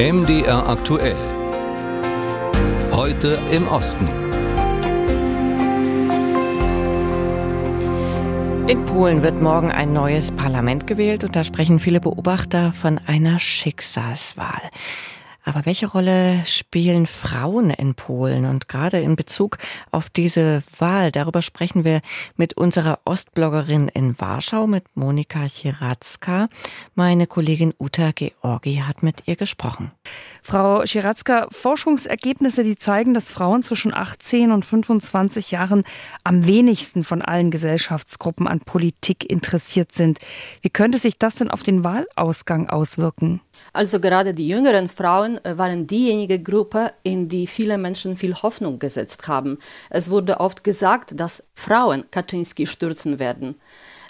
MDR aktuell. Heute im Osten. In Polen wird morgen ein neues Parlament gewählt und da sprechen viele Beobachter von einer Schicksalswahl. Aber welche Rolle spielen Frauen in Polen? Und gerade in Bezug auf diese Wahl, darüber sprechen wir mit unserer Ostbloggerin in Warschau, mit Monika Chiratzka. Meine Kollegin Uta Georgi hat mit ihr gesprochen. Frau Chiratzka, Forschungsergebnisse, die zeigen, dass Frauen zwischen 18 und 25 Jahren am wenigsten von allen Gesellschaftsgruppen an Politik interessiert sind. Wie könnte sich das denn auf den Wahlausgang auswirken? Also gerade die jüngeren Frauen äh, waren diejenige Gruppe, in die viele Menschen viel Hoffnung gesetzt haben. Es wurde oft gesagt, dass Frauen Kaczynski stürzen werden.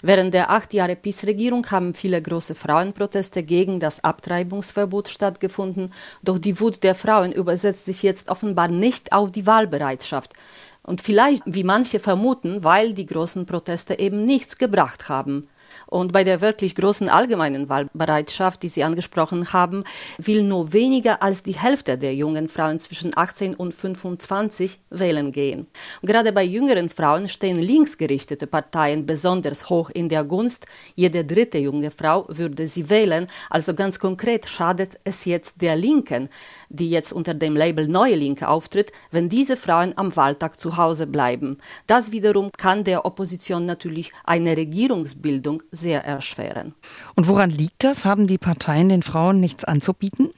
Während der acht Jahre PiS-Regierung haben viele große Frauenproteste gegen das Abtreibungsverbot stattgefunden, doch die Wut der Frauen übersetzt sich jetzt offenbar nicht auf die Wahlbereitschaft. Und vielleicht, wie manche vermuten, weil die großen Proteste eben nichts gebracht haben. Und bei der wirklich großen allgemeinen Wahlbereitschaft, die Sie angesprochen haben, will nur weniger als die Hälfte der jungen Frauen zwischen 18 und 25 wählen gehen. Gerade bei jüngeren Frauen stehen linksgerichtete Parteien besonders hoch in der Gunst. Jede dritte junge Frau würde sie wählen. Also ganz konkret schadet es jetzt der Linken, die jetzt unter dem Label Neue Linke auftritt, wenn diese Frauen am Wahltag zu Hause bleiben. Das wiederum kann der Opposition natürlich eine Regierungsbildung sehr erschweren. Und woran liegt das? Haben die Parteien den Frauen nichts anzubieten?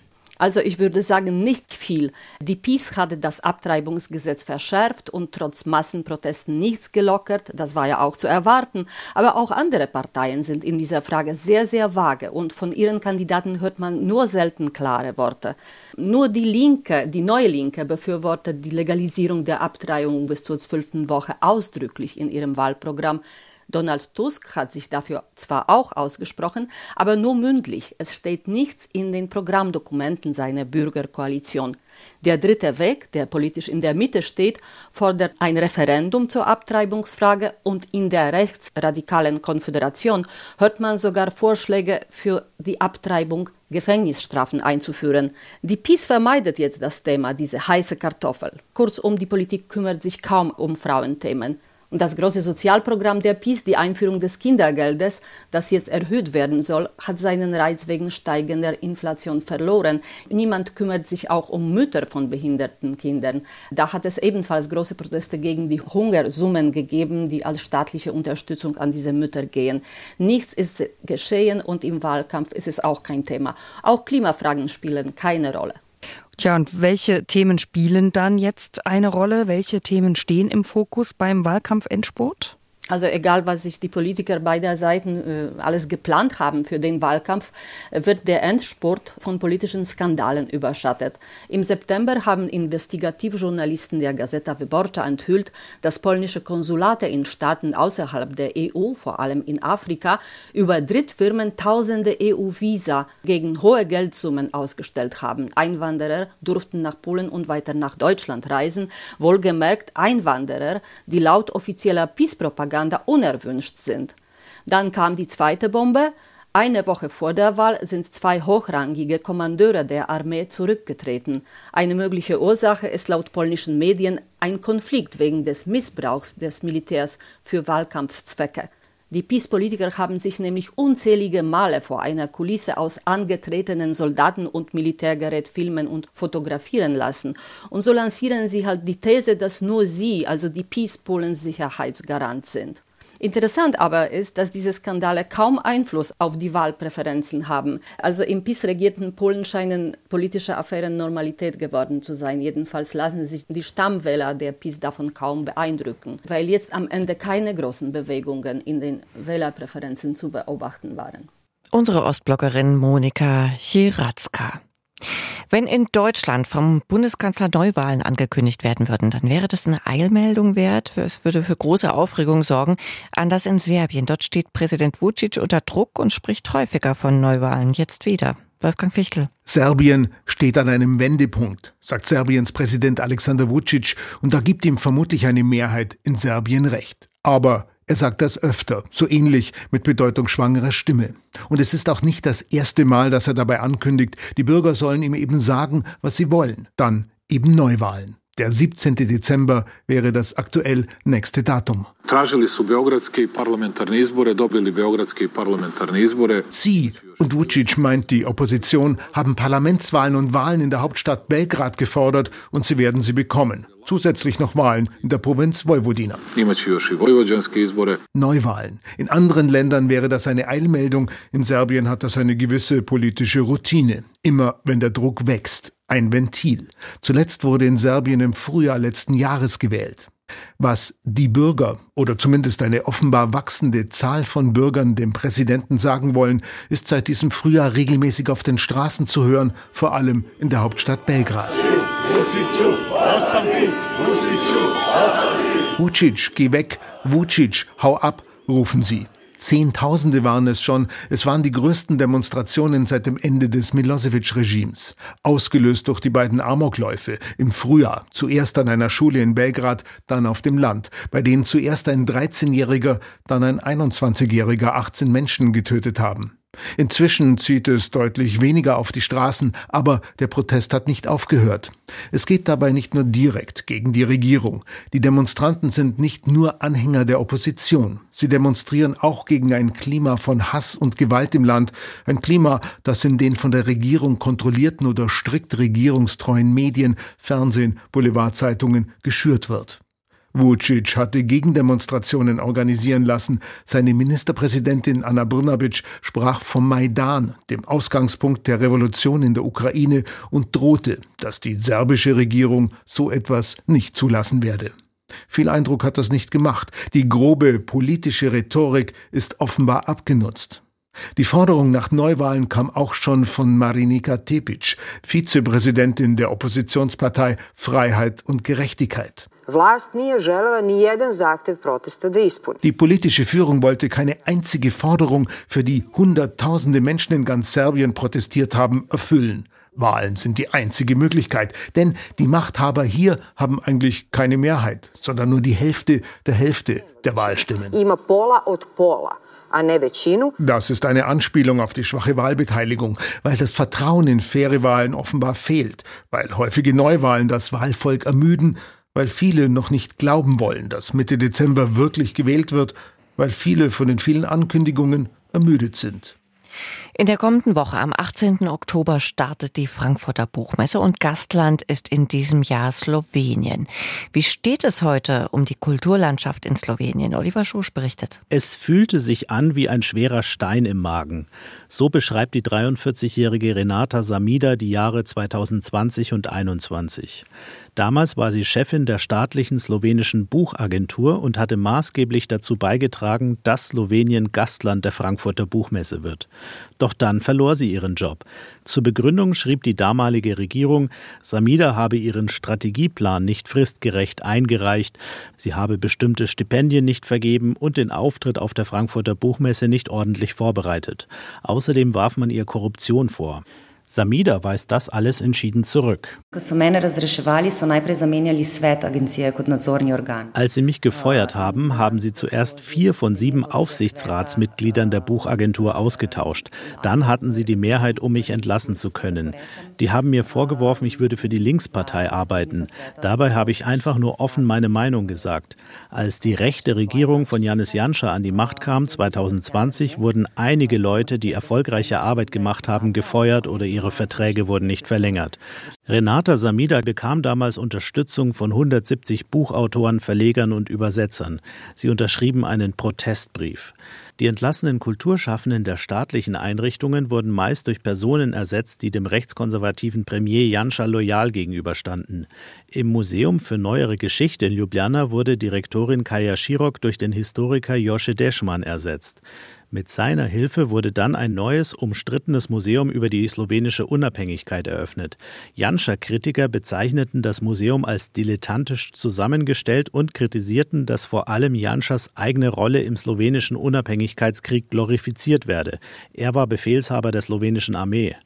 Also ich würde sagen, nicht viel. Die PiS hatte das Abtreibungsgesetz verschärft und trotz Massenprotesten nichts gelockert. Das war ja auch zu erwarten. Aber auch andere Parteien sind in dieser Frage sehr, sehr vage und von ihren Kandidaten hört man nur selten klare Worte. Nur die Linke, die neue Linke, befürwortet die Legalisierung der Abtreibung bis zur zwölften Woche ausdrücklich in ihrem Wahlprogramm. Donald Tusk hat sich dafür zwar auch ausgesprochen, aber nur mündlich. Es steht nichts in den Programmdokumenten seiner Bürgerkoalition. Der dritte Weg, der politisch in der Mitte steht, fordert ein Referendum zur Abtreibungsfrage und in der rechtsradikalen Konföderation hört man sogar Vorschläge für die Abtreibung Gefängnisstrafen einzuführen. Die PiS vermeidet jetzt das Thema, diese heiße Kartoffel. Kurzum, die Politik kümmert sich kaum um Frauenthemen. Und das große Sozialprogramm der PiS, die Einführung des Kindergeldes, das jetzt erhöht werden soll, hat seinen Reiz wegen steigender Inflation verloren. Niemand kümmert sich auch um Mütter von behinderten Kindern. Da hat es ebenfalls große Proteste gegen die Hungersummen gegeben, die als staatliche Unterstützung an diese Mütter gehen. Nichts ist geschehen und im Wahlkampf ist es auch kein Thema. Auch Klimafragen spielen keine Rolle. Tja, und welche Themen spielen dann jetzt eine Rolle? Welche Themen stehen im Fokus beim Wahlkampfendspurt? Also egal, was sich die Politiker beider Seiten äh, alles geplant haben für den Wahlkampf, wird der Endspurt von politischen Skandalen überschattet. Im September haben Investigativjournalisten der Gazeta Wyborcza enthüllt, dass polnische Konsulate in Staaten außerhalb der EU, vor allem in Afrika, über Drittfirmen tausende EU-Visa gegen hohe Geldsummen ausgestellt haben. Einwanderer durften nach Polen und weiter nach Deutschland reisen, wohlgemerkt Einwanderer, die laut offizieller Peace-Propaganda Propaganda unerwünscht sind. Dann kam die zweite Bombe. Eine Woche vor der Wahl sind zwei hochrangige Kommandeure der Armee zurückgetreten. Eine mögliche Ursache ist laut polnischen Medien ein Konflikt wegen des Missbrauchs des Militärs für Wahlkampfzwecke. Die PiS-Politiker haben sich nämlich unzählige Male vor einer Kulisse aus angetretenen Soldaten und Militärgerät filmen und fotografieren lassen. Und so lancieren sie halt die These, dass nur sie, also die PiS-Polen, Sicherheitsgarant sind. Interessant aber ist, dass diese Skandale kaum Einfluss auf die Wahlpräferenzen haben. Also im PiS regierten Polen scheinen politische Affären Normalität geworden zu sein. Jedenfalls lassen sich die Stammwähler der PiS davon kaum beeindrucken, weil jetzt am Ende keine großen Bewegungen in den Wählerpräferenzen zu beobachten waren. Unsere Ostbloggerin Monika Chiratzka. Wenn in Deutschland vom Bundeskanzler Neuwahlen angekündigt werden würden, dann wäre das eine Eilmeldung wert. Es würde für große Aufregung sorgen. Anders in Serbien. Dort steht Präsident Vucic unter Druck und spricht häufiger von Neuwahlen. Jetzt wieder. Wolfgang Fichtel. Serbien steht an einem Wendepunkt, sagt Serbiens Präsident Alexander Vucic, und da gibt ihm vermutlich eine Mehrheit in Serbien recht. Aber Er sagt das öfter, so ähnlich mit bedeutungsschwangerer Stimme. Und es ist auch nicht das erste Mal, dass er dabei ankündigt, die Bürger sollen ihm eben sagen, was sie wollen. Dann eben Neuwahlen. Der 17. Dezember wäre das aktuell nächste Datum. Sie und Vucic meint, die Opposition haben Parlamentswahlen und Wahlen in der Hauptstadt Belgrad gefordert und sie werden sie bekommen. Zusätzlich noch Wahlen in der Provinz Vojvodina. Neuwahlen. In anderen Ländern wäre das eine Eilmeldung. In Serbien hat das eine gewisse politische Routine. Immer wenn der Druck wächst. Ein Ventil. Zuletzt wurde in Serbien im Frühjahr letzten Jahres gewählt. Was die Bürger oder zumindest eine offenbar wachsende Zahl von Bürgern dem Präsidenten sagen wollen, ist seit diesem Frühjahr regelmäßig auf den Straßen zu hören, vor allem in der Hauptstadt Belgrad. Vucic, geh weg, Vucic, hau ab, rufen sie. Zehntausende waren es schon. Es waren die größten Demonstrationen seit dem Ende des Milosevic-Regimes. Ausgelöst durch die beiden Amokläufe im Frühjahr. Zuerst an einer Schule in Belgrad, dann auf dem Land, bei denen zuerst ein 13-Jähriger, dann ein 21-Jähriger 18 Menschen getötet haben. Inzwischen zieht es deutlich weniger auf die Straßen, aber der Protest hat nicht aufgehört. Es geht dabei nicht nur direkt gegen die Regierung. Die Demonstranten sind nicht nur Anhänger der Opposition. Sie demonstrieren auch gegen ein Klima von Hass und Gewalt im Land, ein Klima, das in den von der Regierung kontrollierten oder strikt regierungstreuen Medien, Fernsehen, Boulevardzeitungen geschürt wird. Vucic hatte Gegendemonstrationen organisieren lassen. Seine Ministerpräsidentin Anna Brnabic sprach vom Maidan, dem Ausgangspunkt der Revolution in der Ukraine, und drohte, dass die serbische Regierung so etwas nicht zulassen werde. Viel Eindruck hat das nicht gemacht. Die grobe politische Rhetorik ist offenbar abgenutzt. Die Forderung nach Neuwahlen kam auch schon von Marinika Tepic, Vizepräsidentin der Oppositionspartei Freiheit und Gerechtigkeit. Die politische Führung wollte keine einzige Forderung, für die Hunderttausende Menschen in ganz Serbien protestiert haben, erfüllen. Wahlen sind die einzige Möglichkeit, denn die Machthaber hier haben eigentlich keine Mehrheit, sondern nur die Hälfte der Hälfte der Wahlstimmen. Das ist eine Anspielung auf die schwache Wahlbeteiligung, weil das Vertrauen in faire Wahlen offenbar fehlt, weil häufige Neuwahlen das Wahlvolk ermüden weil viele noch nicht glauben wollen, dass Mitte Dezember wirklich gewählt wird, weil viele von den vielen Ankündigungen ermüdet sind. In der kommenden Woche am 18. Oktober startet die Frankfurter Buchmesse und Gastland ist in diesem Jahr Slowenien. Wie steht es heute um die Kulturlandschaft in Slowenien? Oliver Schusch berichtet. Es fühlte sich an wie ein schwerer Stein im Magen. So beschreibt die 43-jährige Renata Samida die Jahre 2020 und 2021. Damals war sie Chefin der staatlichen slowenischen Buchagentur und hatte maßgeblich dazu beigetragen, dass Slowenien Gastland der Frankfurter Buchmesse wird. Doch dann verlor sie ihren Job. Zur Begründung schrieb die damalige Regierung, Samida habe ihren Strategieplan nicht fristgerecht eingereicht, sie habe bestimmte Stipendien nicht vergeben und den Auftritt auf der Frankfurter Buchmesse nicht ordentlich vorbereitet. Außerdem warf man ihr Korruption vor. Samida weist das alles entschieden zurück. Als sie mich gefeuert haben, haben sie zuerst vier von sieben Aufsichtsratsmitgliedern der Buchagentur ausgetauscht. Dann hatten sie die Mehrheit, um mich entlassen zu können. Die haben mir vorgeworfen, ich würde für die Linkspartei arbeiten. Dabei habe ich einfach nur offen meine Meinung gesagt. Als die rechte Regierung von Janis Janscha an die Macht kam, 2020, wurden einige Leute, die erfolgreiche Arbeit gemacht haben, gefeuert oder ihre ihre Verträge wurden nicht verlängert. Renata Samida bekam damals Unterstützung von 170 Buchautoren, Verlegern und Übersetzern. Sie unterschrieben einen Protestbrief. Die entlassenen Kulturschaffenden der staatlichen Einrichtungen wurden meist durch Personen ersetzt, die dem rechtskonservativen Premier Janša loyal gegenüberstanden. Im Museum für Neuere Geschichte in Ljubljana wurde Direktorin Kaja Schirok durch den Historiker Josche Deschmann ersetzt. Mit seiner Hilfe wurde dann ein neues, umstrittenes Museum über die slowenische Unabhängigkeit eröffnet. Janscher Kritiker bezeichneten das Museum als dilettantisch zusammengestellt und kritisierten, dass vor allem Janschers eigene Rolle im slowenischen Unabhängigkeitskrieg glorifiziert werde. Er war Befehlshaber der slowenischen Armee.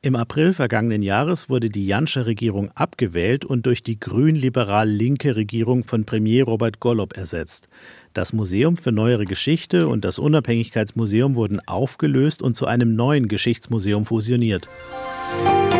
Im April vergangenen Jahres wurde die Jansche Regierung abgewählt und durch die grün-liberal-linke Regierung von Premier Robert Golob ersetzt. Das Museum für Neuere Geschichte und das Unabhängigkeitsmuseum wurden aufgelöst und zu einem neuen Geschichtsmuseum fusioniert. Musik